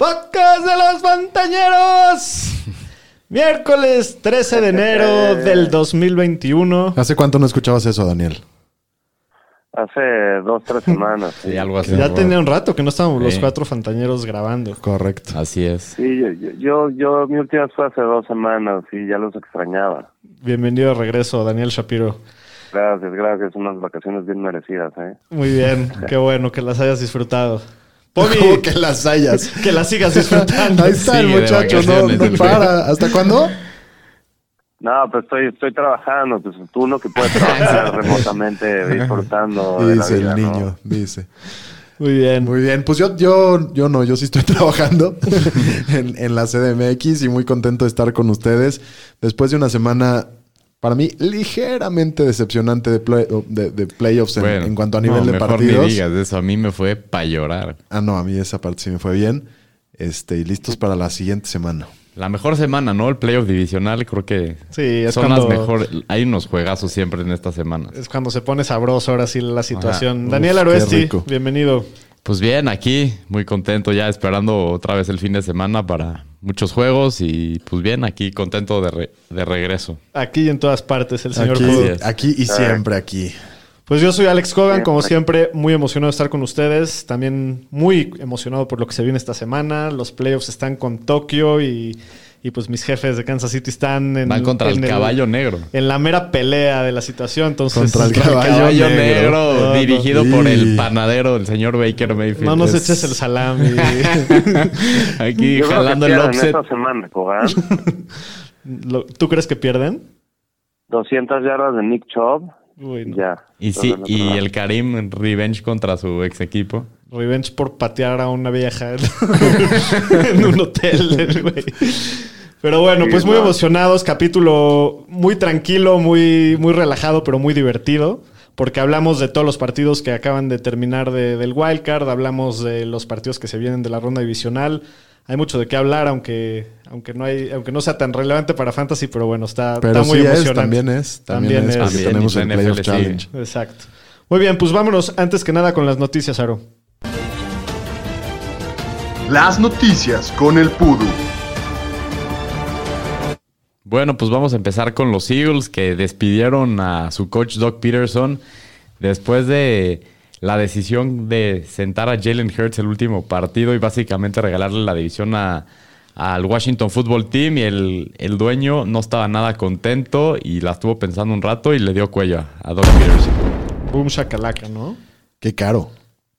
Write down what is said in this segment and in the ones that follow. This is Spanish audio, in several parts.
Podcast de los Fantañeros. Miércoles 13 de enero del 2021. ¿Hace cuánto no escuchabas eso, Daniel? Hace dos, tres semanas. Sí, algo así. Ya tenía un rato que no estábamos los cuatro Fantañeros grabando. Correcto. Así es. Sí, yo, yo, yo, yo- mi última fue hace dos semanas y ya los extrañaba. Bienvenido de regreso, Daniel Shapiro. Gracias, gracias. Unas vacaciones bien merecidas, ¿eh? Muy bien, qué bueno que las hayas disfrutado. Pomi, Como que las hayas. que las sigas disfrutando. Ahí está el Sigue de muchacho, no, no el para. ¿Hasta cuándo? No, pues estoy, estoy trabajando. Pues tú no que puedes trabajar remotamente disfrutando de la Dice vida, el ¿no? niño, dice. Muy bien. Muy bien, pues yo, yo, yo no, yo sí estoy trabajando en, en la CDMX y muy contento de estar con ustedes después de una semana, para mí, ligeramente decepcionante de, play- de, de playoffs en, Bueno, en cuanto a nivel no, de mejor partidos. ni digas eso. A mí me fue para llorar. Ah, no, a mí esa parte sí me fue bien. Este, y listos para la siguiente semana. La mejor semana, ¿no? El playoff divisional, creo que Sí, es son cuando, las mejores. Hay unos juegazos siempre en estas semanas. es cuando se pone sabroso ahora sí la situación. Daniel Aroesti, bienvenido. Pues bien, aquí muy contento ya esperando otra vez el fin de semana para muchos juegos y pues bien, aquí contento de, re- de regreso. Aquí y en todas partes, el señor Aquí, aquí y siempre aquí. Pues yo soy Alex Cogan, como Siempre. siempre, muy emocionado de estar con ustedes. También muy emocionado por lo que se viene esta semana. Los playoffs están con Tokio y, y pues mis jefes de Kansas City están en, Van contra en el caballo negro. en la mera pelea de la situación. Entonces, Contra el Contra el Caballo caballo, negro. negro, No, no. dirigido por Sí. el panadero, el señor Baker Mayfield. no nos es- eches el salami. Aquí Yo creo que jalando el offset. esta semana, ¿Tú crees que pierden? 200 yardas de Nick Chubb. Uy, no. Ya. Y sí, y el Karim Revenge contra su ex equipo. Revenge por patear a una vieja en un hotel, güey. Pero bueno, pues muy emocionados. Capítulo muy tranquilo, muy, muy relajado, pero muy divertido. Porque hablamos de todos los partidos que acaban de terminar de- del wildcard. Hablamos de los partidos que se vienen de la ronda divisional. Hay mucho de qué hablar, aunque, aunque, no, hay, aunque no sea tan relevante para Fantasy, pero bueno, está, Pero está muy sí es, emocionante. también es. También, También es, es. También, tenemos el NFL. Challenge. Exacto. Muy bien, pues vámonos antes que nada con las noticias, Aro. Las noticias con el Pudu. Bueno, pues vamos a empezar con los Eagles que despidieron a su coach Doug Peterson después de la decisión de sentar a Jalen Hurts el último partido y básicamente regalarle la división a- al Washington Football Team y el, el dueño no estaba nada contento y la estuvo pensando un rato y le dio cuello a Doug Peterson. Boom shakalaka, ¿no? Qué caro.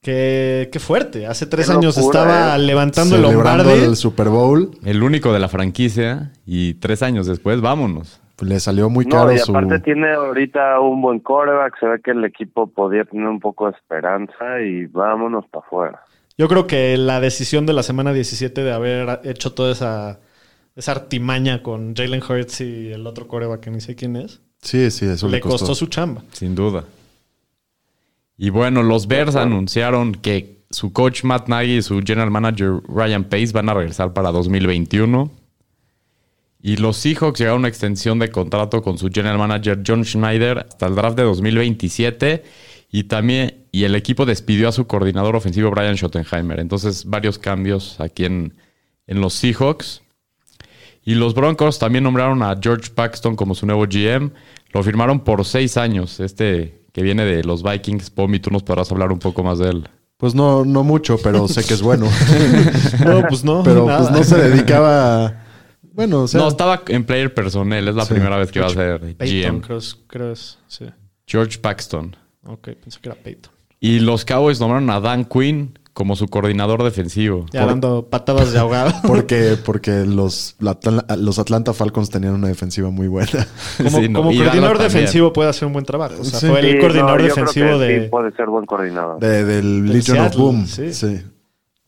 Qué, qué fuerte. Hace tres Qué años locura, estaba ¿eh? levantando el Celebrando Lombardi. el Super Bowl, El único de la franquicia y tres años después, vámonos. pues, le salió muy No, caro y su... aparte tiene ahorita un buen coreback. Se ve que el equipo podía tener un poco de esperanza y vámonos para afuera. Yo creo que la decisión de la semana 17 de haber hecho toda esa, esa artimaña con Jalen Hurts y el otro coreback que ni sé quién es, Sí, sí, eso le le costó. costó. su chamba. Sin duda. Y bueno, los Bears anunciaron que su coach Matt Nagy y su general manager Ryan Pace van a regresar para 2021. Y los Seahawks llegaron a una extensión de contrato con su general manager John Schneider hasta el draft de 2027. Y también, y el equipo despidió a su coordinador ofensivo Brian Schottenheimer. Entonces, varios cambios aquí en, en los Seahawks. Y los Broncos también nombraron a George Paxton como su nuevo GM. Lo firmaron por seis años. Este que viene de los Vikings. Pomi, tú nos podrás hablar un poco más de él. Pues no, no mucho, pero sé que es bueno. No, pues no. pero nada. pues no se dedicaba a... Bueno, o sea... no, estaba en player personnel. Es la Sí. primera vez que va a ser Peyton, GM. creo, es- creo es. Sí. George Paxton. Ok, pensé que era Peyton. Y los Cowboys nombraron a Dan Quinn como su coordinador defensivo. Ya dando patadas de ahogado. Porque, porque los, la los Atlanta Falcons tenían una defensiva muy buena. Como, Sí, no, como y coordinador defensivo puede hacer un buen trabajo. O sea, Sí. fue el Sí, coordinador no, defensivo de... Sí, puede ser buen coordinador. De- del Del Legion of Boom. sí.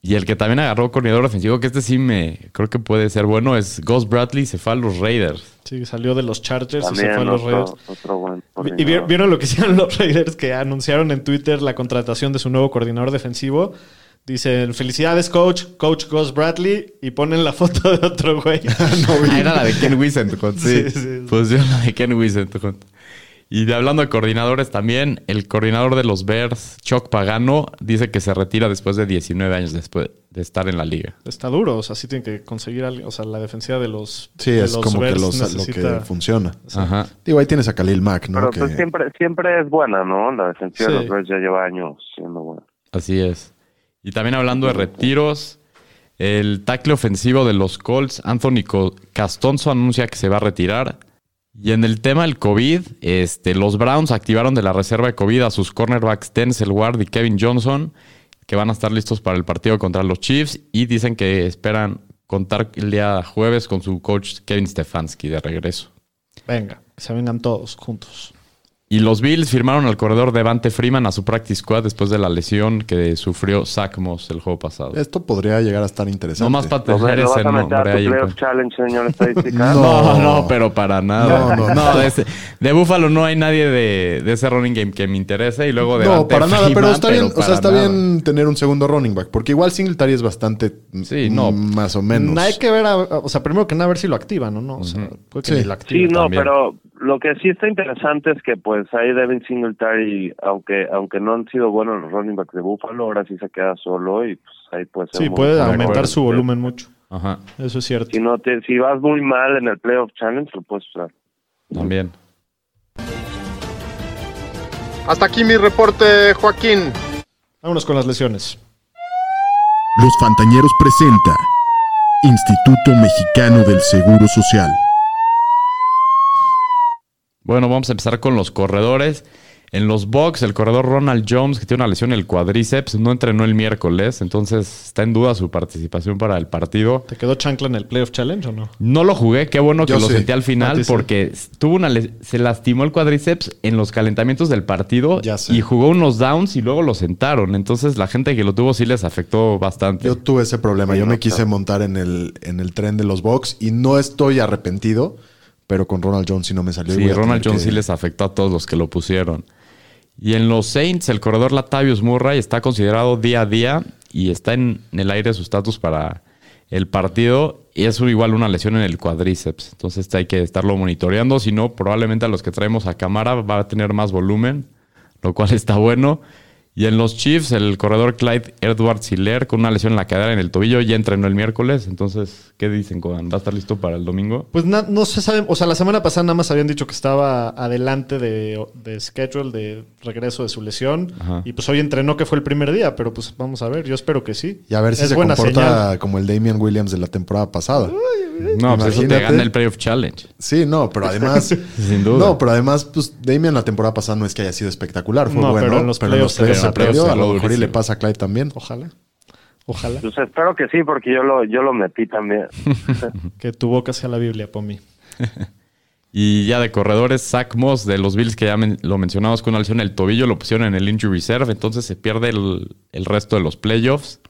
Y el que también agarró coordinador defensivo, que este sí me creo que puede ser bueno, es Gus Bradley, se fue a los Raiders. Sí, salió de los Chargers y se fue a los otro, Raiders. otro buen ¿Y vieron lo que hicieron los Raiders que anunciaron en Twitter la contratación de su nuevo coordinador defensivo? Dicen, felicidades coach, coach Gus Bradley, y ponen la foto de otro güey. Ah, era la de Ken Wisenhunt, sí. Sí, sí, sí. Pues yo la de Ken Wisenhunt. Y de- hablando de coordinadores también, el coordinador de los Bears, Chuck Pagano, dice que se retira después de 19 años después de estar en la liga. Está duro, o sea, sí tienen que conseguir algo. O sea, la defensiva de los Sí, de es los como que los- lo que funciona. Ajá. Digo, ahí tienes a Khalil Mack, ¿no? Pero Que- pues siempre, siempre es buena, ¿no? La defensiva de los Bears ya lleva años siendo buena. Así es. Y también hablando de retiros, el tackle ofensivo de los Colts, Anthony Castonzo, anuncia que se va a retirar. Y en el tema del COVID, este, los Browns activaron de la reserva de COVID a sus cornerbacks Denzel Ward y Kevin Johnson, que van a estar listos para el partido contra los Chiefs. Y dicen que esperan contar el día jueves con su coach Kevin Stefanski de regreso. Venga, se vengan todos juntos. Y los Bills firmaron al corredor Devante Freeman a su practice squad después de la lesión que sufrió Zach Moss el juego pasado. Esto podría llegar a estar interesante. No más para ¿Lo, tener ese nombre challenge, señor estadística? No, no, pero para nada. No, no, no. de, ese- de Buffalo no hay nadie de, de ese running game que me interese. Y luego de No, para nada, pero está bien, o sea, está nada. bien tener un segundo running back, porque igual Singletary es bastante Sí, no. más o menos. Hay que ver, a- o sea, primero que nada, a ver si lo activan o no. O sea, puede que Sí. ni lo activen. Sí, no, también. pero lo que sí está interesante es que pues ahí Devin Singletary, aunque aunque no han sido buenos los running backs de Buffalo, ahora sí se queda solo y pues ahí puede ser Sí, puede aumentar su volumen mucho. Ajá, Eso es cierto. Si no te, si vas muy mal en el playoff challenge, lo puedes usar. también. Hasta aquí mi reporte, Joaquín. Vámonos con las lesiones. Los Fantañeros presenta Instituto Mexicano del Seguro Social. Bueno, vamos a empezar con los corredores. En los Bucks, el corredor Ronald Jones, que tiene una lesión en el cuadríceps, no entrenó el miércoles, entonces está en duda su participación para el partido. ¿Te quedó chancla en el Playoff Challenge o no? No lo jugué, qué bueno que Yo lo sí. sentí al final sí. porque tuvo una se lastimó el cuádriceps en los calentamientos del partido Ya sé. y jugó unos downs y luego lo sentaron. Entonces la gente que lo tuvo sí les afectó bastante. Yo tuve ese problema. Yo me quise montar en el, en el tren de los Bucks y no estoy arrepentido, pero con Ronald Jones sí no me salió. sí, Ronald Jones que- sí les afectó a todos los que lo pusieron. Y en los Saints, el corredor Latavius Murray está considerado día a día y está en, el aire su estatus para el partido. Y es igual una lesión en el cuádriceps. Entonces hay que estarlo monitoreando. Si no, probablemente a los que traemos a cámara va a tener más volumen, lo cual está bueno. Y en los Chiefs, el corredor Clyde Edwards Hiller con una lesión en la cadera en el tobillo ya entrenó el miércoles. Entonces, ¿qué dicen, Codan? ¿Va a estar listo para el domingo? Pues na- no se sabe, o sea, la semana pasada nada más habían dicho que estaba adelante de, de schedule, de regreso de su lesión. Ajá. Y pues hoy entrenó que fue el primer día, pero pues vamos a ver, yo espero que sí. Y a ver si es se buena comporta señal. como el Damian Williams de la temporada pasada. No, pues eso te gana el Playoff Challenge. Sí, no, pero además. Sin duda. No, pero además, pues Damian la temporada pasada no es que haya sido espectacular, fue No, bueno. pero en los playoffs se playoffs ve. Se. A lo mejor y le pasa a Clyde también. Ojalá. Ojalá Pues espero que sí, porque yo lo yo lo metí también. que tu boca sea la Biblia, Pomi. Y ya de corredores, Zach Moss de los Bills, que ya men- lo mencionamos con una lesión en el tobillo, lo pusieron en el injury reserve, entonces se pierde el, el resto de los playoffs.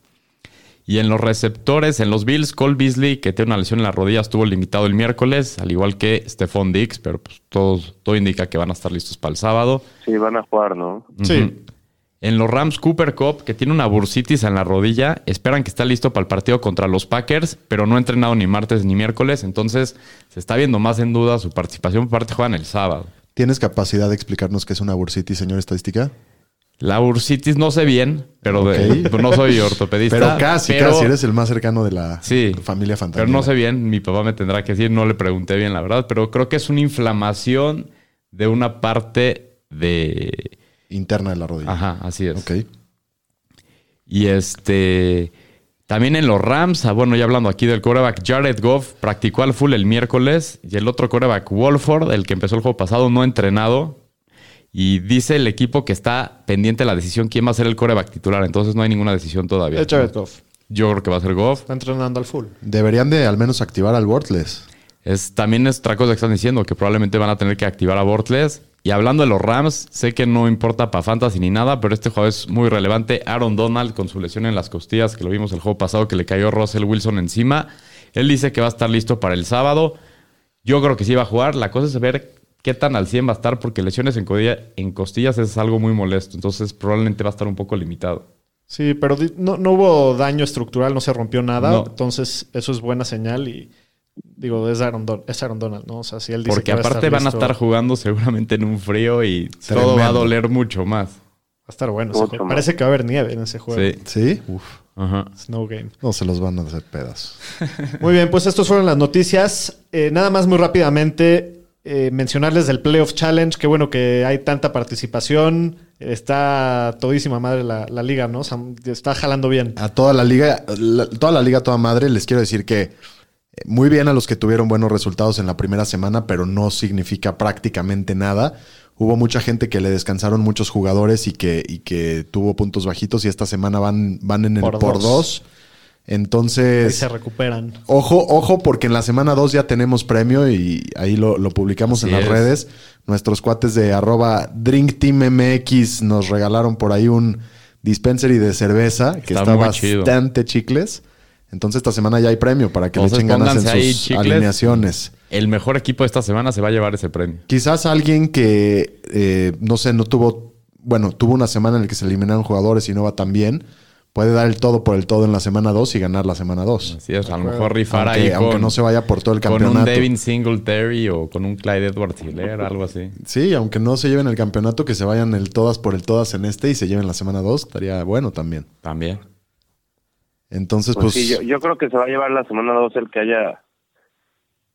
Y en los receptores, en los Bills, Cole Beasley, que tiene una lesión en la rodilla, estuvo limitado el miércoles, al igual que Stephon Dix, pero pues todo, todo indica que van a estar listos para el sábado. Sí, van a jugar, ¿no? Sí. En los Rams, Cooper Cup, que tiene una bursitis en la rodilla, esperan que está listo para el partido contra los Packers, pero no ha entrenado ni martes ni miércoles, entonces se está viendo más en duda su participación, aparte juegan el sábado. ¿Tienes capacidad de explicarnos qué es una bursity, señor estadística? La bursitis no sé bien, pero de- no soy ortopedista. Pero casi, pero- casi eres el más cercano de la Sí, familia fantasma. Pero no sé bien, mi papá me tendrá que decir, no le pregunté bien la verdad, pero creo que es una inflamación de una parte de... Interna de la rodilla. Ajá, así es. Ok. Y este... También en los Rams, ah, bueno, ya hablando aquí del coreback, Jared Goff practicó al full el miércoles y el otro coreback, Wolford, el que empezó el juego pasado, no ha entrenado. Y dice el equipo que está pendiente de la decisión quién va a ser el coreback titular. Entonces no hay ninguna decisión todavía. Es Jared Goff. Yo creo que va a ser Goff. Está entrenando al full. Deberían de al menos activar al Worthless. Es, también es otra cosa que están diciendo, que probablemente van a tener que activar a Bortles. Y hablando de los Rams, sé que no importa para Fantasy ni nada, pero este juego es muy relevante. Aaron Donald con su lesión en las costillas, que lo vimos el juego pasado, que le cayó Russell Wilson encima. Él dice que va a estar listo para el sábado. Yo creo que sí va a jugar. La cosa es ver qué tan al 100 va a estar, porque lesiones en, costillas es algo muy molesto. Entonces probablemente va a estar un poco limitado. Sí, pero no, no hubo daño estructural, no se rompió nada. No. Entonces, eso es buena señal y digo, es Aaron, Don- es Aaron Donald, ¿no? O sea, si él dice Porque que va aparte van a estar jugando seguramente en un frío y todo va a Tremendo. doler mucho más. Va a estar bueno. ese juego. Parece que va a haber nieve en ese juego. Sí. ¿Sí? Uf. Ajá. Snow Game. No se los van a hacer pedazos. Muy bien, pues estas fueron las noticias. Eh, nada más muy rápidamente eh, mencionarles del Playoff Challenge. Qué bueno que hay tanta participación. Está todísima madre la, la liga, ¿no? O sea, está jalando bien. A toda la liga, la- toda la liga, toda madre, les quiero decir que muy bien a los que tuvieron buenos resultados en la primera semana, pero no significa prácticamente nada. Hubo mucha gente que le descansaron muchos jugadores y que, y que tuvo puntos bajitos y esta semana van, van en el Por por, dos. dos. Ahí Entonces, se recuperan. ojo, ojo, porque en la semana 2 ya tenemos premio y ahí lo, lo publicamos Así en las es. redes. Nuestros cuates de arroba Drink Team MX nos regalaron por ahí un dispensary de cerveza que Está está, muy chido. bastante chicles. Entonces esta semana ya hay premio para que Entonces, le echen ganas en sus chicles. alineaciones. El mejor equipo de esta semana se va a llevar ese premio. Quizás alguien que, eh, no sé, no tuvo, bueno, tuvo una semana en la que se eliminaron jugadores y no va tan bien, puede dar el todo por el todo en la semana 2 y ganar la semana 2. Así es, a lo mejor rifar Aunque, ahí aunque con, no se vaya por todo el con campeonato. un Devin Singletary o con un Clyde Edwards Hiller, algo así. Sí, aunque no se lleven el campeonato, que se vayan el todas por el todas en este y se lleven la semana 2, estaría bueno también. También. Entonces, Pues, pues, sí, yo, yo creo que se va a llevar la semana 2 el que haya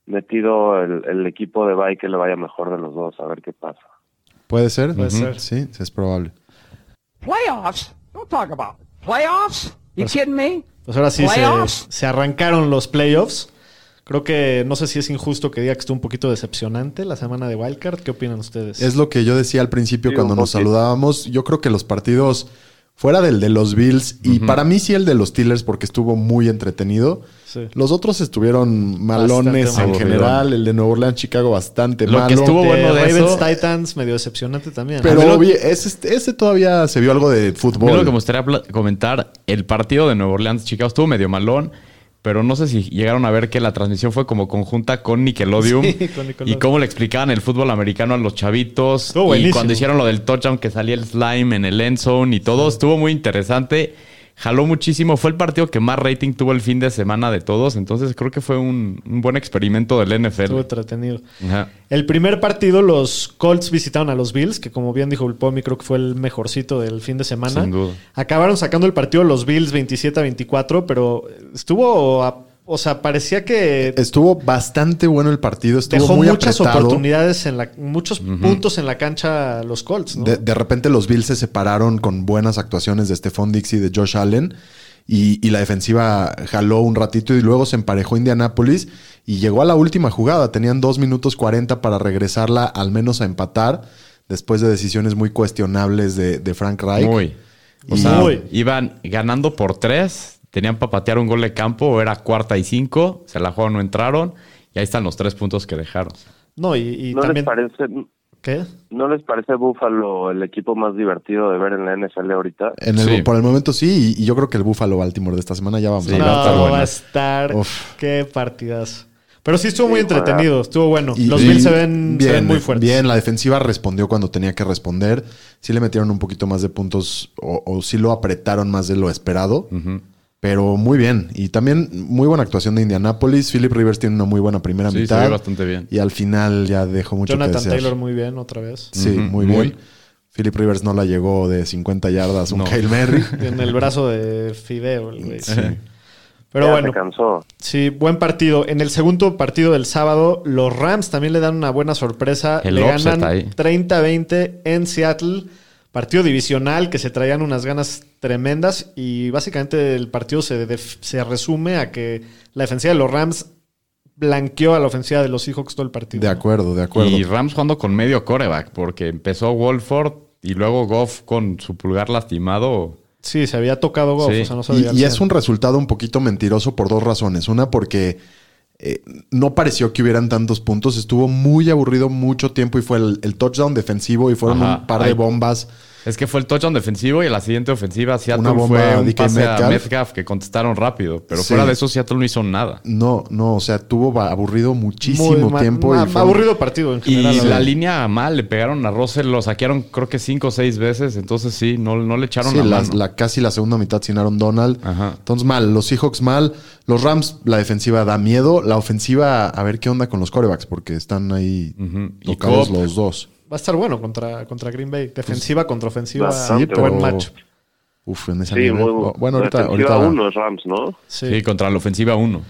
metido el, el equipo de Bay que le vaya mejor de los dos, a ver qué pasa. puede ser. Puede ser. Sí, sí, es probable. Playoffs? Don't talk about playoffs. You kidding me? Pues ahora sí se, Playoffs. se arrancaron los playoffs. Creo que no sé si es injusto que diga que estuvo un poquito decepcionante la semana de Wildcard. ¿Qué opinan ustedes? Es lo que yo decía al principio Sí, cuando nos saludábamos. Yo creo que los partidos, fuera del de los Bills, y para mí sí el de los Steelers porque estuvo muy entretenido. Sí. Los otros estuvieron malones Bastante en aburrido. general. El de Nueva Orleans, Chicago, bastante Lo que malo. estuvo De bueno de Ravens eso- Titans, medio decepcionante también. Pero lo- obvio, ese, ese todavía se vio algo de mí lo fútbol. que me gustaría comentar, el partido de Nueva Orleans Chicago estuvo medio malón, pero no sé si llegaron a ver que la transmisión fue como conjunta con Nickelodeon, Sí, con Nickelodeon. y cómo le explicaban el fútbol americano a los chavitos Estuvo y buenísimo. cuando hicieron lo del touchdown que salía el slime en el end zone y todo, estuvo muy interesante. Jaló muchísimo, fue el partido que más rating tuvo el fin de semana de todos, entonces creo que fue un, un buen experimento del NFL. Estuvo entretenido. Ajá. El primer partido, los Colts visitaron a los Bills, que como bien dijo el Pomi, creo que fue el mejorcito del fin de semana. Sin duda. Acabaron sacando el partido los Bills 27 a 24, pero estuvo, a- o sea, parecía que Estuvo bastante bueno el partido. Estuvo dejó muy muchas apretado. oportunidades en la, muchos puntos en la cancha los Colts, ¿no? De, de repente los Bills se separaron con buenas actuaciones de Stephon Dix y de Josh Allen. Y, y la defensiva jaló un ratito y luego se emparejó Indianapolis y llegó a la última jugada. Tenían 2 minutos 40 para regresarla al menos a empatar después de decisiones muy cuestionables de, de Frank Reich. Muy. O Y- sea, Muy. iban ganando por tres, tenían para patear un gol de campo, era cuarta y cinco, se la jugaron, no entraron, y ahí están los tres puntos que dejaron. No, y, y ¿No también... les parece ¿Qué? no les parece Buffalo el equipo más divertido de ver en la NFL ahorita? En el- Sí. Por el momento sí, y, y yo creo que el Buffalo Baltimore de esta semana ya vamos Sí, a no, va a estar bueno. va a estar... Uf. Qué partidas. Pero sí estuvo muy entretenido, estuvo bueno. Y- los Bills se ven, se bien, ven muy fuertes. Bien, la defensiva respondió cuando tenía que responder. Sí le metieron un poquito más de puntos o, o sí lo apretaron más de lo esperado. Pero muy bien. Y también muy buena actuación de Indianapolis. Philip Rivers tiene una muy buena primera Sí, mitad. ve bastante bien. Y al final ya dejó mucho que Jonathan desear. Taylor muy bien otra vez. Sí, muy muy. bien. Philip Rivers no la llegó de 50 yardas, un No. Kyle Merry. En el brazo de Fideo, el güey. Sí. Pero Ya bueno, se cansó. sí, buen partido. En el segundo partido del sábado, los Rams también le dan una buena sorpresa. El le ganan ahí. 30-20 en Seattle. Partido divisional que se traían unas ganas tremendas y básicamente el partido se, se resume a que la defensiva de los Rams blanqueó a la ofensiva de los Seahawks todo el partido. De acuerdo, de acuerdo. Y Rams jugando con medio coreback, porque empezó Wolford y luego Goff con su pulgar lastimado. Sí, se había tocado Goff, Sí. o sea, no sabía Y, es 100. un resultado un poquito mentiroso por dos razones. Una, porque eh, no pareció que hubieran tantos puntos. Estuvo muy aburrido mucho tiempo y fue el, el touchdown defensivo y fueron Ajá. un par de bombas. Es que fue el touchdown defensivo y en la siguiente ofensiva Seattle Una bomba fue a un pase a Metcalf. Metcalf que contestaron rápido. Pero Sí. fuera de eso Seattle no hizo nada. No, no, o sea, tuvo aburrido muchísimo Muy tiempo. y fue- aburrido partido en Y general. la verdad. línea mal, le pegaron a Russell, lo saquearon creo que cinco o seis veces. Entonces sí, no, no le echaron Sí, la la, mano. la- casi la segunda mitad sin Aaron Donald. Ajá. Entonces mal, los Seahawks mal, los Rams, la defensiva da miedo, la ofensiva a ver qué onda con los corebacks porque están ahí. Y tocados los dos. Va a estar bueno contra, contra Green Bay. Defensiva contra ofensiva. Bastante buen match. Uf, en esa Sí, muy Oh, Bueno, ahorita, ahorita uno es Rams, ¿no? Sí. Sí, contra la ofensiva 1.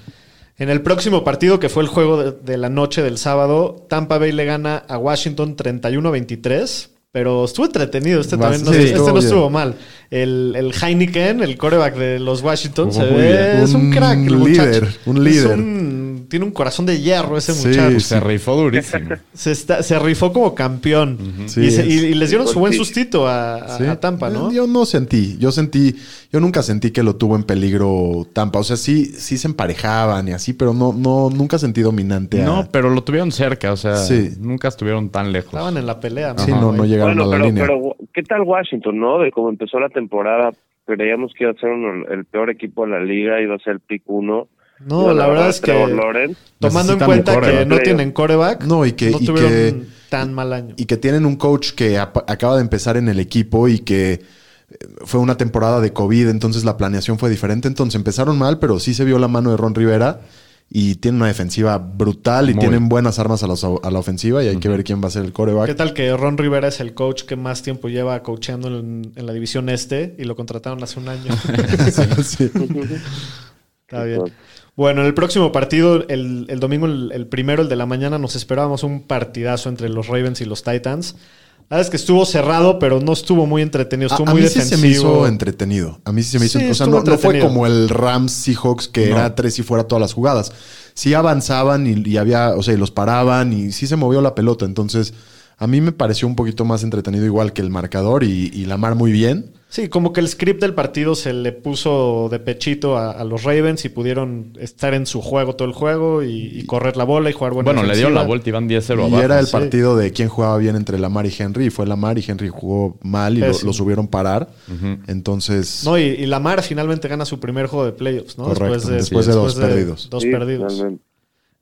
En el próximo partido, que fue el juego de, de la noche del sábado, Tampa Bay le gana a Washington 31-23. Pero estuvo entretenido. Este Bast- también no, sí, este estuvo no estuvo mal. El, el Heineken, el coreback de los Washington, se ve, es un Un crack. El muchacho. líder, un Es líder. un- tiene un corazón de hierro ese Sí, muchacho. sí. Se rifó durísimo. Se, está- se rifó como campeón. Sí, y, se- es- y- y les dieron su buen Sí. sustito a, a- Sí. a Tampa, ¿no? Yo no sentí, yo sentí, yo nunca sentí que lo tuvo en peligro Tampa. O sea, sí, sí se emparejaban y así, pero no, no, nunca sentí dominante. a- No, pero lo tuvieron cerca, o sea, Sí. nunca estuvieron tan lejos. Estaban en la pelea. Sí, Ajá, no, no llegaron Bueno, a la pero, línea. pero ¿qué tal Washington, no? De cómo empezó la temporada, creíamos que iba a ser uno- el peor equipo de la liga, iba a ser el pick uno. No, la verdad es que tomando en cuenta que no tienen coreback, No, y que- y tuvieron que- tan mal año. y que tienen un coach que acaba de empezar en el equipo y que eh, fue una temporada de COVID, entonces la planeación fue diferente. Entonces empezaron mal, pero sí se vio la mano de Ron Rivera y tienen una defensiva brutal y Muy. tienen buenas armas a la, a la ofensiva y hay que ver quién va a ser el ¿Qué coreback. tal que Ron Rivera es el coach que más tiempo lleva coacheando en, en la división este y lo contrataron hace un año? Sí. Está bien. Bueno, en el próximo partido, el, el domingo, el, el primero, el de la mañana, nos esperábamos un partidazo entre los Ravens y los Titans. La verdad es que estuvo cerrado, pero no estuvo muy entretenido. A, Estuvo a muy mí sí se me hizo entretenido. A mí sí se me hizo. Sí, o sea, no, no fue como el Rams Seahawks que No. era tres y fuera todas las jugadas. Sí avanzaban y, y había, o sea, y los paraban y sí se movió la pelota. Entonces, a mí me pareció un poquito más entretenido, igual que el marcador y, y Lamar muy bien. Sí, como que el script del partido se le puso de pechito a, a los Ravens y pudieron estar en su juego todo el juego y, y correr la bola y jugar buena Bueno, le dieron la vuelta y van 10-0 y abajo. era el sí. partido de quién jugaba bien entre Lamar y Henry. Y fue Lamar y Henry jugó mal y lo, lo subieron parar. Entonces, No, y, y Lamar finalmente gana su primer juego de playoffs, ¿no? Correcto, después de dos perdidos. Dos Sí, perdidos realmente.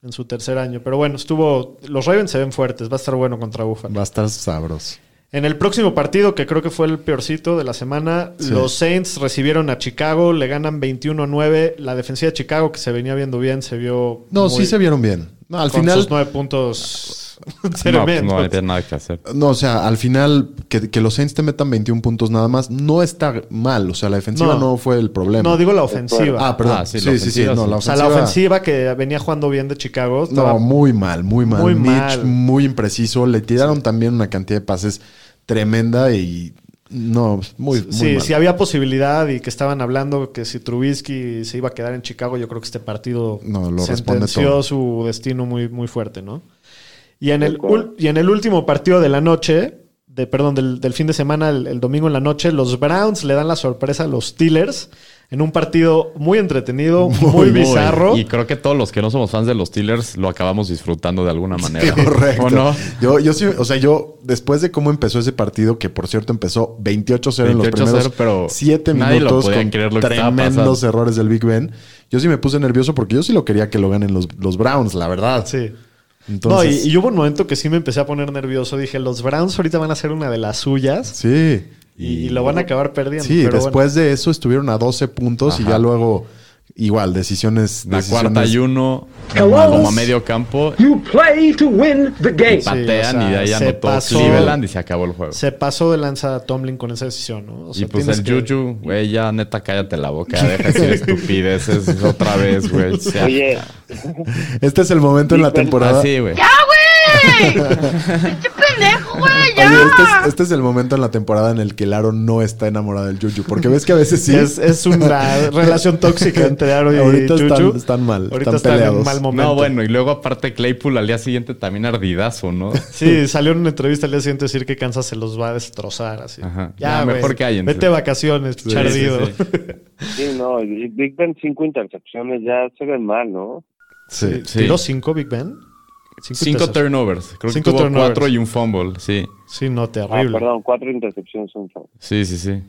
En su tercer año. Pero bueno, estuvo. Los Ravens se ven fuertes, va a estar bueno contra Buffalo. va a estar sabroso. En el próximo partido, que creo que fue el peorcito de la semana, Sí. los Saints recibieron a Chicago, le ganan 21 a 9. La defensiva de Chicago, que se venía viendo bien, se vio. No, muy- sí se vieron bien. No, al con final. sus nueve puntos. No, pues no hay nada que hacer. No, o sea, al final, que, que los Saints te metan 21 puntos nada más, no está mal. O sea, la defensiva No. no, fue el problema. No, digo la ofensiva. Ah, perdón. Ah, sí, sí, la sí, sí, ofensiva, No, sí. la o sea, ofensiva. la ofensiva que venía jugando bien de Chicago. estaba- No, muy mal, muy mal. Muy Mitch, mal. muy impreciso. Le tiraron también una cantidad de pases tremenda y. No, muy, muy sí, mal. si había posibilidad y que estaban hablando que si Trubisky se iba a quedar en Chicago, yo creo que este partido No, lo responde sentenció todo. su destino muy, muy fuerte, ¿no? Y en, el, y en el último partido de la noche, de, perdón, del, del fin de semana, el, el domingo en la noche, los Browns le dan la sorpresa a los Steelers en un partido muy entretenido, muy, bizarro. Y creo que todos los que no somos fans de los Steelers lo acabamos disfrutando de alguna manera. Correcto. ¿O no? Yo, yo sí, o sea, yo, después de cómo empezó ese partido, que por cierto empezó 28-0 en los 28-0, primeros pero 7 nadie lo minutos con tremendos errores del Big Ben, yo sí me puse nervioso porque yo sí lo quería que lo ganen los, los Browns, la verdad. Sí. Entonces, no, y, y hubo un momento que sí me empecé a poner nervioso. Dije, los Browns ahorita van a ser una de las suyas sí. y, y lo van a acabar perdiendo. Sí, pero después de eso estuvieron a 12 puntos y ya luego, igual, decisiones. La decisiones- cuarta y uno, como a medio campo, You play to win the game. patean o sea, y de ahí se anotó pasó- Cleveland y se acabó el juego. se pasó de lanza Tomlin con esa decisión, ¿no? O sea, y pues el que- Juju, güey, ya neta cállate la boca, deja de decir estupideces otra vez, güey. O sea, Oye, Este es el momento en la Sí, temporada. así, güey. ¡Ya, güey! Este es, este es el momento en la temporada en el que el Aaron no está enamorado del Juju. Porque ves que a veces sí. Es, es una relación tóxica entre Aaron y Ahorita Juju. están, están mal. Ahorita están están en peleados. mal momento. No, bueno, y luego aparte Claypool al día siguiente también ardidazo, ¿no? Sí, salió en una entrevista al día siguiente decir que Kansas se los va a destrozar. Así. Ajá. Ya, güey, mejor cállense. Vete de vacaciones, Sí, chardido. sí, Sí, no, Big Ben cinco intercepciones ya se ven mal, ¿no? Sí. Sí. ¿Tiró cinco Big Ben? Cinco turnovers. Creo Cinco que tuvo turnovers. cuatro y un fumble. Sí, Sí, no, Ah, terrible. perdón, cuatro intercepciones son foul. sí, sí, sí.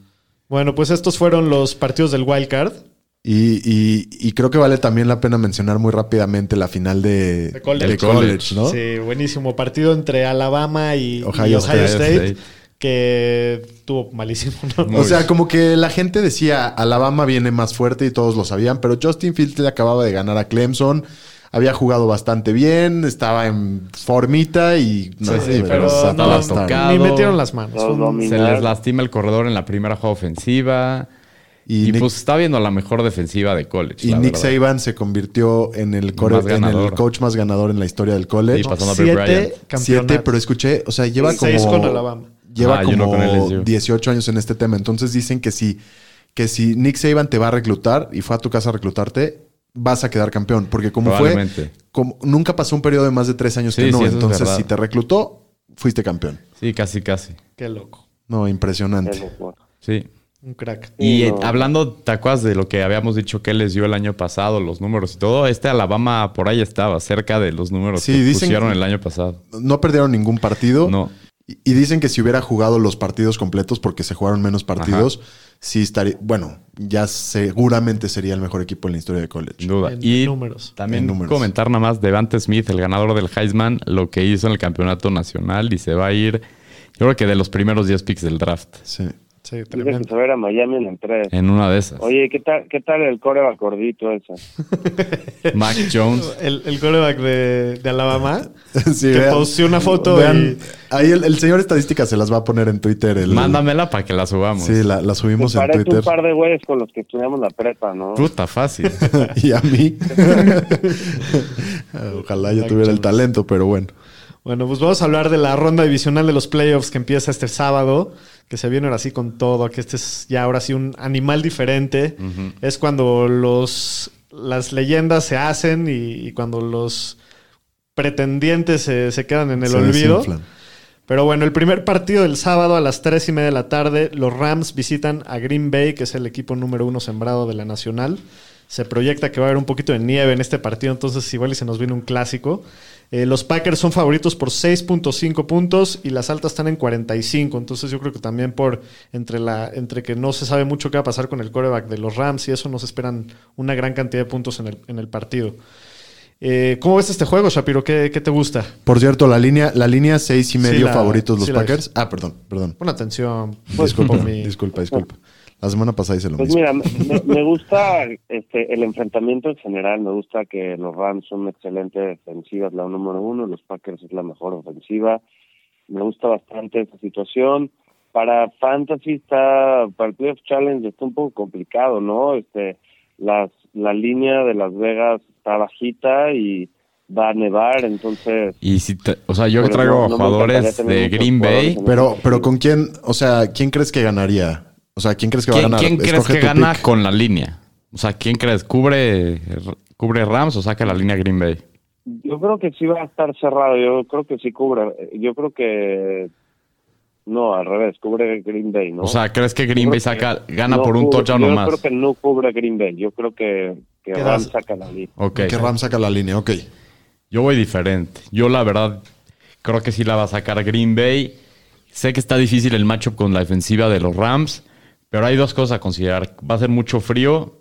bueno, pues estos fueron los partidos del Wild Card. Y, y- y creo que vale también la pena mencionar muy rápidamente la final de, De college. de college, ¿no? Sí, buenísimo. Partido entre Alabama y y Ohio Ohio, State. State, que tuvo malísimo. ¿no? O sea, como que la gente decía, Alabama viene más fuerte y todos lo sabían, pero Justin Fields le acababa de ganar a Clemson, había jugado bastante bien, estaba en formita y... no, Sí, sí, pero los no, ni metieron las manos. Se les lastima el corredor en la primera jugada ofensiva. Y, Y, Nick, pues está viendo la mejor defensiva de college. y Nick verdad. Saban se convirtió en el, core- Más en el ganador. coach más ganador en la historia del college. Sí, pasando a Bill Siete. Siete, pero escuché, o sea, lleva como... Seis con Alabama. Lleva Ah, como con LSU. 18 años en este tema. Entonces dicen que si, que si Nick Saban te va a reclutar y fue a tu casa a reclutarte, vas a quedar campeón. Porque como fue, como nunca pasó un periodo de más de tres años Sí, que no. sí, Entonces, si te reclutó, fuiste campeón. Sí, casi, casi. Qué loco. No, impresionante. Sí. Un crack. Y eh, hablando, ¿te acuerdas de lo que habíamos dicho que les dio el año pasado, los números y todo? Este Alabama por ahí estaba, cerca de los números Sí, que dicen- pusieron el año pasado. No perdieron ningún partido. No. Y, y dicen que si hubiera jugado los partidos completos, porque se jugaron menos partidos, sí estaría. Bueno, ya seguramente sería el mejor equipo en la historia de college. Sin duda. En y números. también En números. comentar nada más Devante Smith, el ganador del Heisman, lo que hizo en el campeonato nacional y se va a ir, yo creo que de los primeros 10 picks del draft, Sí. Sí, Dice que tremendo. se va a ir a Miami en el 3. en una de esas. Oye, ¿qué tal, qué tal el core gordito ese? Mac Jones. El, el quarterback de, de Alabama Sí, que vean- posteó una foto vean, y Ahí el, el señor estadística se las va a poner en Twitter. El, Mándamela para que la subamos. Sí, la, subimos en parece Twitter. un par de güeyes con los que estudiamos la prepa, ¿no? Puta, fácil. y a mí. Ojalá yo tuviera el talento, pero bueno. Bueno, pues vamos a hablar de la ronda divisional de los playoffs que empieza este sábado, que se viene ahora sí con todo, que este es ya ahora sí un animal diferente. Es cuando los las leyendas se hacen y, y cuando los pretendientes se, se quedan en el Se olvido. desinflan. Pero bueno, el primer partido del sábado a las 3 y media de la tarde, los Rams visitan a Green Bay, que es el equipo número uno sembrado de la Nacional. Se proyecta que va a haber un poquito de nieve en este partido, entonces igual y se nos viene un clásico. Eh, los Packers son favoritos por 6.5 puntos y las altas están en 45. Entonces yo creo que también por entre, la, entre que no se sabe mucho qué va a pasar con el coreback de los Rams y eso nos esperan una gran cantidad de puntos en el, en el partido. Eh, ¿Cómo ves este juego, Shapiro? ¿Qué, qué te gusta? Por cierto, la línea, la línea seis y medio la- favoritos los sí Packers. Ah, perdón, perdón. Pon atención. Disculpa, mi- disculpa, disculpa. La semana pasada hice lo Pues mismo. mira, me, me gusta este el enfrentamiento en general. Me gusta que los Rams son excelente defensiva, es la número uno. Los Packers es la mejor ofensiva. Me gusta bastante esta situación. Para Fantasy está, para el Playoff Challenge está un poco complicado, ¿no? Este, las, la línea de Las Vegas está bajita y va a nevar, entonces Y si te- o sea, yo traigo no jugadores de Green Bay. Pero, pero con quién, o sea, ¿quién crees que ganaría? O sea, ¿quién crees que va a ¿Quién, ganar? quién crees Escoge que gana pick. con la línea? O sea, ¿quién crees? ¿Cubre, ¿Cubre Rams o saca la línea Green Bay? Yo creo que sí va a estar cerrado. Yo creo que sí cubre. Yo creo que no, al revés, cubre Green Bay, ¿no? O sea, ¿crees que Green Yo Bay saca, gana no por un touchdown yo o más? creo que no cubre Green Bay. Yo creo que, que ¿Qué Rams das? saca la línea. Ok. Que Ram saca la línea, ok. Yo voy diferente. Yo la verdad creo que sí la va a sacar Green Bay. Sé que está difícil el matchup con la defensiva de los Rams, pero hay dos cosas a considerar. Va a ser mucho frío.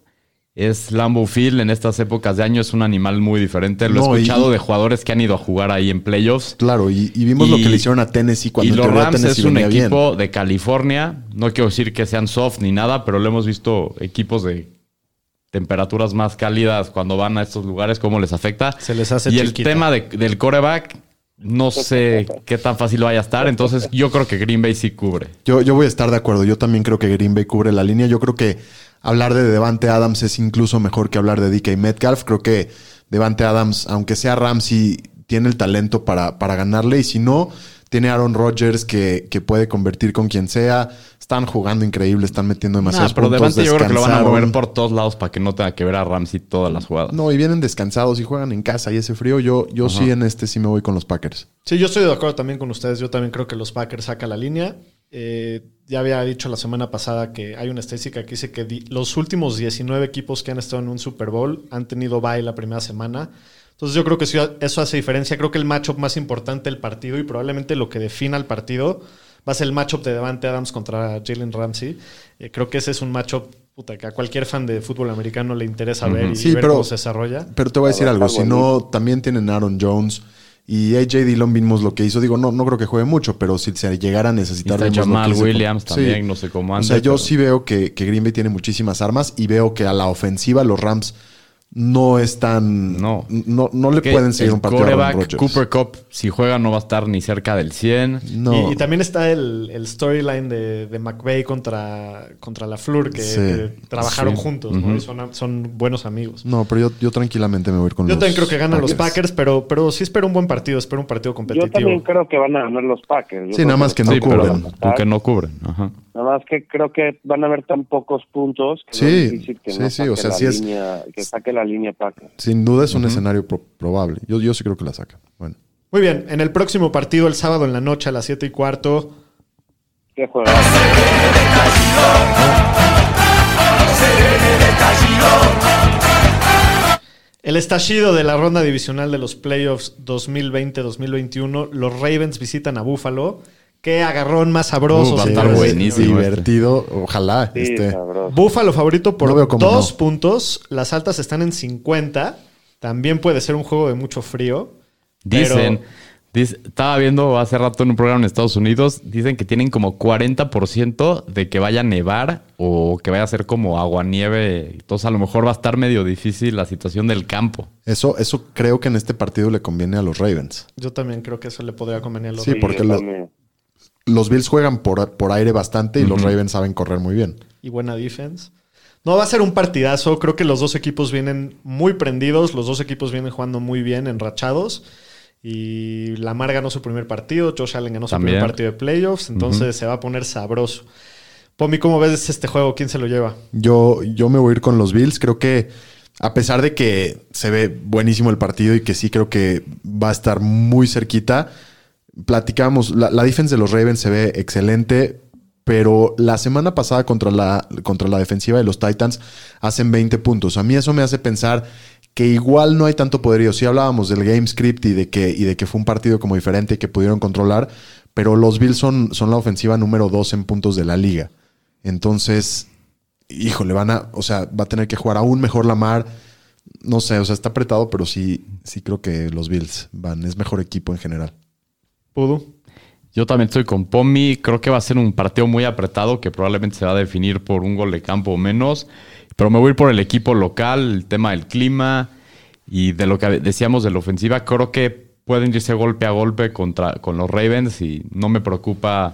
Es Lambeau Field en estas épocas de año es un animal muy diferente. Lo No, he y- escuchado de jugadores que han ido a jugar ahí en playoffs. Claro, y, y vimos lo que le hicieron a Tennessee cuando y los Rams Tennessee es un bien. equipo de California. No quiero decir que sean soft ni nada, pero lo hemos visto equipos de temperaturas más cálidas cuando van a estos lugares, cómo les afecta. Se les hace Y el tema de- del coreback, no sé qué tan fácil vaya a estar. Entonces, yo creo que Green Bay sí cubre. Yo, yo voy a estar de acuerdo. Yo también creo que Green Bay cubre la línea. Yo creo que hablar de Devante Adams es incluso mejor que hablar de DK Metcalf. Creo que Devante Adams, aunque sea Ramsey, tiene el talento para, para ganarle. Y si no, Tiene Aaron Rodgers que, que puede convertir con quien sea. Están jugando increíble, están metiendo demasiados Nah, pero puntos. Devante yo creo que lo van a mover por todos lados para que no tenga que ver a Ramsey todas las jugadas. No, y vienen descansados y juegan en casa y ese frío. Yo, yo sí en este sí me voy con los Packers. Sí, yo estoy de acuerdo también con ustedes. Yo también creo que los Packers sacan la línea. Eh, ya había dicho la semana pasada que hay una estadística que dice que los últimos 19 equipos que han estado en un Super Bowl han tenido bye la primera semana. Entonces yo creo que sí, eso hace diferencia. Creo que el matchup más importante del partido y probablemente lo que defina el partido va a ser el matchup de Devante Adams contra Jalen Ramsey. Eh, creo que ese es un matchup puta, que a cualquier fan de fútbol americano le interesa ver y, Sí, y ver pero- cómo se desarrolla. Pero te voy a decir Va a algo. Si no, también tienen Aaron Jones y AJ Dillon vimos lo que hizo. Digo, no, no creo que juegue mucho, pero si se llegara a Y necesitar... que Jamal. Williams Sí. también, no sé cómo O sea, yo pero- sí veo que, que Green Bay tiene muchísimas armas y veo que a la ofensiva los Rams no están... No. No, no le pueden seguir un partido a Aaron. Cooper Cup, si juega, no va a estar ni cerca del 100. No. Y, y también está el, el storyline de, de McVeigh contra, contra la Fleur, que, Sí. que trabajaron Sí. juntos, ¿no? Y son, son buenos amigos. No, pero yo, yo tranquilamente me voy a ir con Yo los también creo que ganan los Packers, pero, pero sí espero un buen partido, espero un partido Yo competitivo. también creo que van a ganar los Packers. Yo Sí, nada más que no sí, cubren. porque no cubren. Ajá. Nada más que creo que van a haber tan pocos puntos que Sí, no es difícil que sí, no sí, saque o sea, la sí es- línea, que saque la línea Packers. Sin duda es un escenario pro- probable. Yo, yo sí creo que la saca. Bueno. Muy bien, en el próximo partido, el sábado en la noche a las 7 y cuarto, ¿Qué juega? el estallido de la ronda divisional de los playoffs 2020-2021, los Ravens visitan a Buffalo. Qué agarrón más sabroso. Uh, va a estar Sí, buenísimo Divertido. Ojalá. Sí, este. Búfalo favorito por No dos no. puntos. Las altas están en 50. También puede ser un juego de mucho frío. Dicen, Pero- dice- estaba viendo hace rato en un programa en Estados Unidos, dicen que tienen como 40% de que vaya a nevar o que vaya a ser como agua-nieve. Entonces a lo mejor va a estar medio difícil la situación del campo. eso, eso creo que en este partido le conviene a los Ravens. Yo también creo que eso le podría convenir a los Sí, Ravens. porque yo lo- también. Los Bills juegan por, por aire bastante y los Ravens saben correr muy bien. y buena defense. No, va a ser un partidazo. Creo que los dos equipos vienen muy prendidos. Los dos equipos vienen jugando muy bien, enrachados. Y Lamar ganó su primer partido. Josh Allen ganó su También. primer partido de playoffs. Entonces se va a poner sabroso. Pomi, ¿cómo ves este juego? ¿Quién se lo lleva? Yo, yo me voy a ir con los Bills. Creo que a pesar de que se ve buenísimo el partido y que sí creo que va a estar muy cerquita, platicamos, la, defensa de los Ravens se ve excelente, pero la semana pasada contra la, contra la defensiva de los Titans hacen 20 puntos. A mí eso me hace pensar que igual no hay tanto poderío. Sí hablábamos del game script y de que, y de que fue un partido como diferente y que pudieron controlar, pero los Bills son, son la ofensiva número 2 en puntos de la liga. Entonces, híjole, van a, o sea, va a tener que jugar aún mejor Lamar. No sé, o sea, está apretado, pero sí, sí creo que los Bills van, es mejor equipo en general. Pudu. Yo también estoy con Pomi. Creo que va a ser un partido muy apretado que probablemente se va a definir por un gol de campo o menos. Pero me voy a ir por el equipo local, el tema del clima y de lo que decíamos de la ofensiva. Creo que pueden irse golpe a golpe contra, con los Ravens y no me preocupa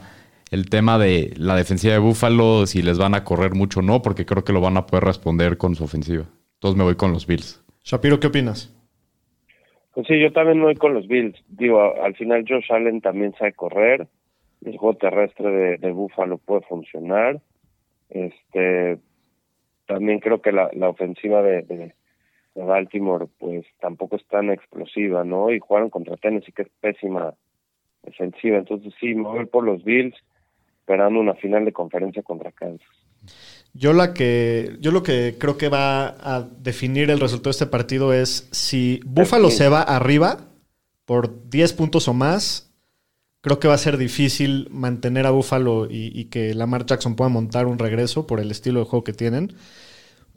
el tema de la defensiva de Buffalo, si les van a correr mucho o no, porque creo que lo van a poder responder con su ofensiva. Entonces me voy con los Bills. Shapiro, ¿qué opinas? Pues sí, yo también voy con los Bills. Digo, al final Josh Allen también sabe correr. El juego terrestre de, de Buffalo puede funcionar. Este, también creo que la, ofensiva de, Baltimore, pues tampoco es tan explosiva, ¿no? Y jugaron contra Tennessee, que es pésima defensiva. Entonces sí, voy por los Bills, esperando una final de conferencia contra Kansas. Yo la que yo lo que creo que va a definir el resultado de este partido es si Buffalo se va arriba por 10 puntos o más, creo que va a ser difícil mantener a Buffalo y, y que Lamar Jackson pueda montar un regreso por el estilo de juego que tienen.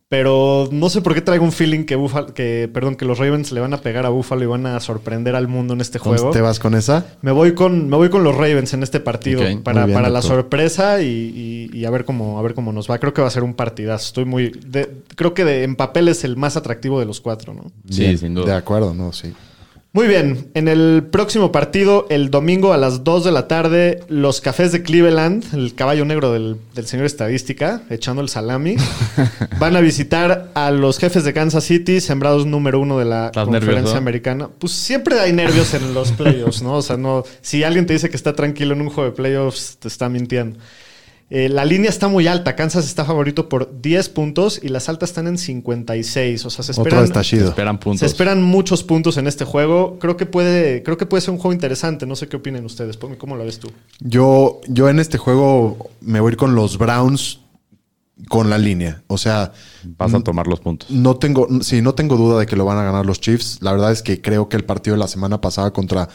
Pero no sé por qué traigo un feeling que Buffalo, que perdón, que los Ravens le van a pegar a Buffalo y van a sorprender al mundo en este juego. ¿Te vas con esa? Me voy con, me voy con los Ravens en este partido para, bien, para la sorpresa y, y- y a ver cómo a ver cómo nos va. Creo que va a ser un partidazo. Estoy muy de- creo que de- en papel es el más atractivo de los cuatro, ¿no? Sí, Bien, sin De duda. acuerdo, no, sí. Muy bien, en el próximo partido, el domingo a las 2 de la tarde, los cafés de Cleveland, el caballo negro del, del señor estadística, echando el salami, van a visitar a los jefes de Kansas City, sembrados número uno de la ¿Estás conferencia americana. Pues siempre hay nervios en los playoffs, ¿no? O sea, no, si alguien te dice que está tranquilo en un juego de playoffs, te está mintiendo. Eh, la línea está muy alta. Kansas está favorito por 10 puntos y las altas están en 56. O sea, se Otro esperan, estallido. Esperan puntos. se esperan muchos puntos en este juego. Creo que puede, creo que puede ser un juego interesante. No sé qué opinen ustedes. ¿Cómo lo ves tú? Yo, yo en este juego me voy a ir con los Browns con la línea. O sea, Vas a tomar los puntos. no tengo, sí, no tengo duda de que lo van a ganar los Chiefs. La verdad es que creo que el partido de la semana pasada contra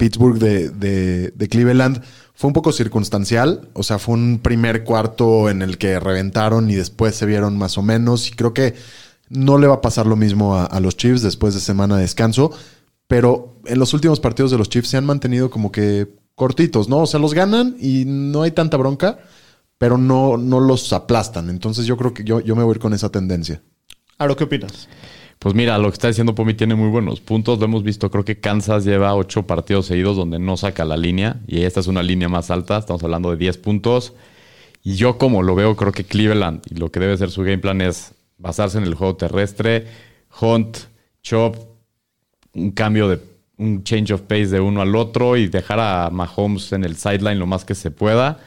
Pittsburgh de, de- de Cleveland fue un poco circunstancial. O sea, fue un primer cuarto en el que reventaron y después se vieron más o menos. Y creo que no le va a pasar lo mismo a, a los Chiefs después de semana de descanso. Pero en los últimos partidos de los Chiefs se han mantenido como que cortitos, ¿no? O sea, los ganan y no hay tanta bronca, pero no, no los aplastan. Entonces yo creo que yo, yo me voy a ir con esa tendencia. Aro, ¿qué opinas? Pues mira, lo que está diciendo Pomi tiene muy buenos puntos. Lo hemos visto, creo que Kansas lleva ocho partidos seguidos donde no saca la línea. Y esta es una línea más alta. Estamos hablando de 10 puntos. Y yo como lo veo, creo que Cleveland y lo que debe ser su game plan es basarse en el juego terrestre. Hunt, Chop, un cambio de un change of pace de uno al otro y dejar a Mahomes en el sideline lo más que se pueda.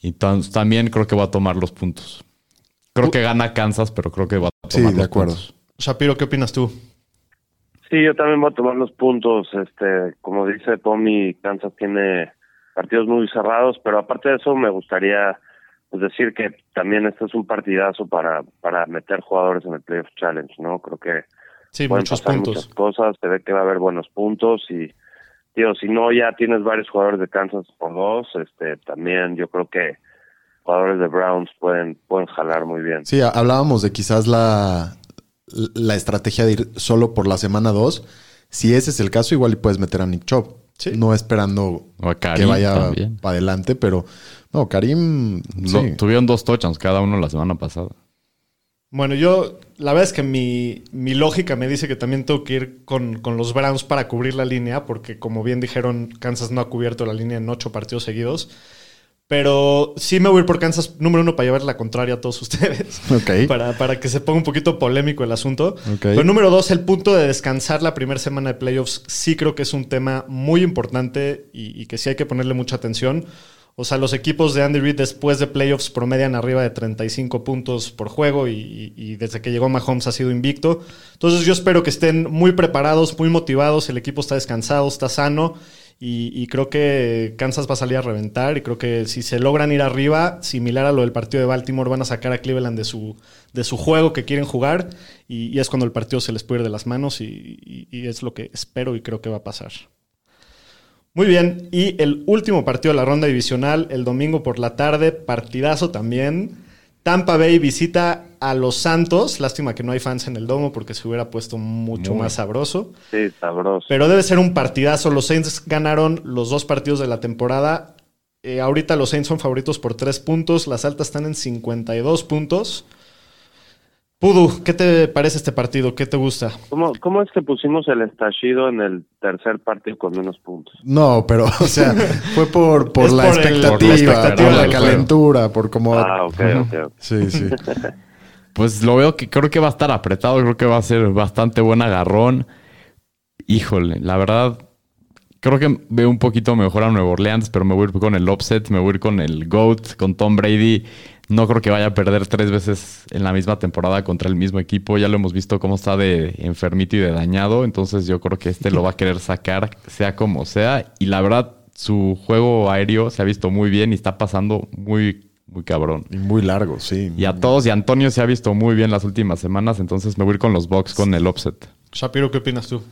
Y también creo que va a tomar los puntos. Creo que gana Kansas, pero creo que va a Sí, tomar de acuerdo. puntos. Shapiro, ¿qué opinas tú? Sí, yo también voy a tomar los puntos. Este, como dice Pomi, Kansas tiene partidos muy cerrados, pero aparte de eso me gustaría pues, decir que también este es un partidazo para para meter jugadores en el Playoff Challenge, ¿no? Creo que Sí, pueden muchos pasar puntos. muchas cosas, se ve que va a haber buenos puntos y tío, si no ya tienes varios jugadores de Kansas por dos, este, también yo creo que jugadores de Browns pueden pueden jalar muy bien. Sí, ha- hablábamos de quizás la, la estrategia de ir solo por la semana 2. Si ese es el caso, igual y puedes meter a Nick Chop. Sí. No esperando que vaya para adelante, pero no, Karim. Lo- sí. Tuvieron dos touchdowns cada uno la semana pasada. Bueno, yo, la verdad es que mi, mi lógica me dice que también tengo que ir con, con los Browns para cubrir la línea, porque como bien dijeron, Kansas no ha cubierto la línea en ocho partidos seguidos. Pero sí me voy a ir por Kansas número uno para llevar la contraria a todos ustedes. Ok. Para, para que se ponga un poquito polémico el asunto. Ok. Pero número dos, el punto de descansar la primera semana de playoffs sí creo que es un tema muy importante y, y que sí hay que ponerle mucha atención. O sea, los equipos de Andy Reid después de playoffs promedian arriba de 35 puntos por juego y, y- y desde que llegó Mahomes ha sido invicto. Entonces yo espero que estén muy preparados, muy motivados, el equipo está descansado, está sano y, creo que Kansas va a salir a reventar y creo que si se logran ir arriba, similar a lo del partido de Baltimore, van a sacar a Cleveland de su, de su juego que quieren jugar y, es cuando el partido se les puede ir de las manos y- y es lo que espero y creo que va a pasar. Muy bien, y el último partido de la ronda divisional, el domingo por la tarde, partidazo también. Tampa Bay visita a los Santos. Lástima que no hay fans en el domo porque se hubiera puesto mucho Muy. más sabroso. Sí, sabroso. Pero debe ser un partidazo. Los Saints ganaron los dos partidos de la temporada. Eh, ahorita los Saints son favoritos por tres puntos. Las altas están en 52 puntos. Pudu, ¿qué te parece este partido? ¿Qué te gusta? ¿Cómo, ¿Cómo es que pusimos el estallido en el tercer partido con menos puntos? No, pero, o sea, fue por, por, la, por el- expectativa, por la expectativa por la calentura, por cómo. Ah, ok, ok. ok. Sí, sí. Pues lo veo que creo que va a estar apretado, creo que va a ser bastante buen agarrón. Híjole, la verdad, creo que veo un poquito mejor a Nueva Orleans, pero me voy a ir con el offset, me voy a ir con el GOAT, con Tom Brady. No creo que vaya a perder tres veces en la misma temporada contra el mismo equipo. Ya lo hemos visto cómo está de enfermito y de dañado. Entonces yo creo que este lo va a querer sacar, sea como sea. Y la verdad, su juego aéreo se ha visto muy bien y está pasando muy, muy cabrón. Y muy largo, sí. Y a todos, y Antonio se ha visto muy bien las últimas semanas, entonces me voy a ir con los Bucks con el offset. Shapiro, ¿qué opinas tú?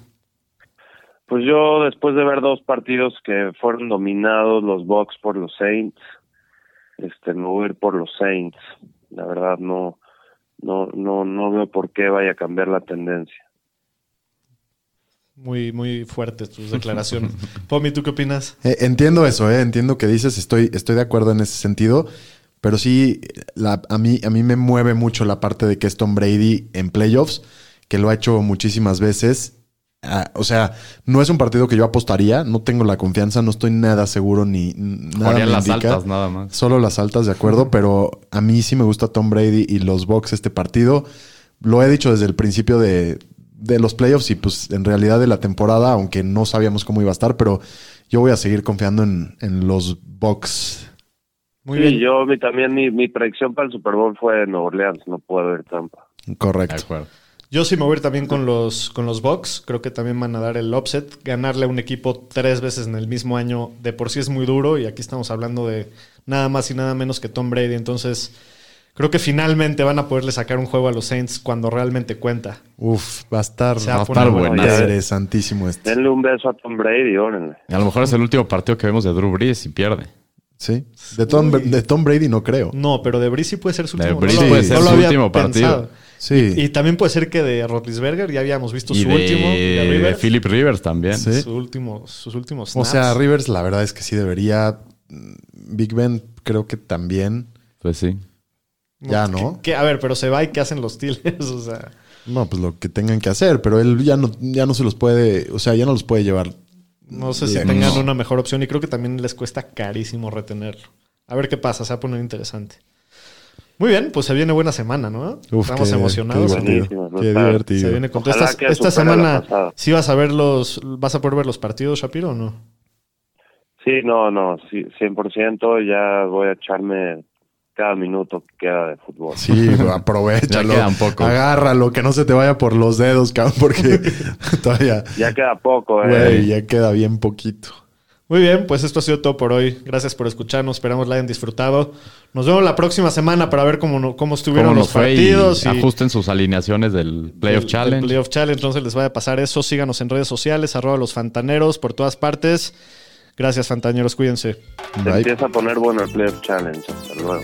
Pues yo, después de ver dos partidos que fueron dominados, los Bucks por los Saints, este, me voy a ir por los Saints. La verdad, no, no, no, no veo por qué vaya a cambiar la tendencia. Muy, muy fuertes tus declaraciones. Pomi, ¿tú qué opinas? Eh, entiendo eso, eh, entiendo que dices, estoy, estoy de acuerdo en ese sentido, pero sí, la- a, mí, a mí me mueve mucho la parte de que es Tom Brady en playoffs, que lo ha hecho muchísimas veces ah, o sea, no es un partido que yo apostaría, no tengo la confianza, no estoy nada seguro ni nada me las indica. altas nada más. Solo las altas, de acuerdo, pero a mí sí me gusta Tom Brady y los Bucks este partido. Lo he dicho desde el principio de, de los playoffs y pues en realidad de la temporada, aunque no sabíamos cómo iba a estar, pero yo voy a seguir confiando en, en los Bucks. Muy sí, bien. yo mi, también mi, mi predicción para el Super Bowl fue Nueva Orleans, no puedo ver Tampa. De Correcto. acuerdo. Yo sí me voy a ir también con los, con los Bucks. Creo que también van a dar el offset. Ganarle a un equipo tres veces en el mismo año de por sí es muy duro. Y aquí estamos hablando de nada más y nada menos que Tom Brady. Entonces, creo que finalmente van a poderle sacar un juego a los Saints cuando realmente cuenta. Uf, va a estar, va a estar poner buena. interesantísimo este. Denle un beso a Tom Brady, órale. Y a lo mejor es el último partido que vemos de Drew Brees y pierde. Sí. De Tom, de Tom Brady no creo. No, pero de Brees sí puede ser su De último. Brees No lo- puede ser su último partido. Sí. Y también puede ser que de Roethlisberger ya habíamos visto Y su de, último. y de de Rivers, Philip Rivers también. Sí. su último, sus últimos o snaps. sea, Rivers la verdad es que sí debería. Big Ben creo que también. Pues sí. Ya, ¿no? Que- que- a ver, pero se va y ¿qué hacen los Steelers? O sea, No, pues lo que tengan que hacer, pero él ya no, ya no se los puede, o sea, ya no los puede llevar. no sé si tengan No. una mejor opción y creo que también les cuesta carísimo retenerlo. A ver qué pasa, se va a poner interesante. Muy bien, pues se viene buena semana, ¿no? Uf, Estamos qué- emocionados. qué divertido. Qué divertido. Se viene con. Ojalá Esta, semana. ¿sí vas a ver los, vas a poder ver los partidos, Shapiro, o no? Sí, no, no, sí, 100% ya voy a echarme cada minuto que queda de fútbol. Sí, aprovechalo. Ya quedan pocos. Agárralo, que no se te vaya por los dedos, cabrón, porque todavía, Ya queda poco, eh. güey, ya queda bien poquito. Muy bien, pues esto ha sido todo por hoy. Gracias por escucharnos. Esperamos la hayan disfrutado. Nos vemos la próxima semana para ver cómo, no- cómo estuvieron Cómo los y partidos. y- ajusten sus alineaciones del Playoff del- Challenge. del Playoff Challenge. Entonces les vaya a pasar eso. Síganos en redes sociales, arroba los fantaneros por todas partes. Gracias, fantaneros. Cuídense. Se empieza a poner bueno el Playoff Challenge. Hasta luego.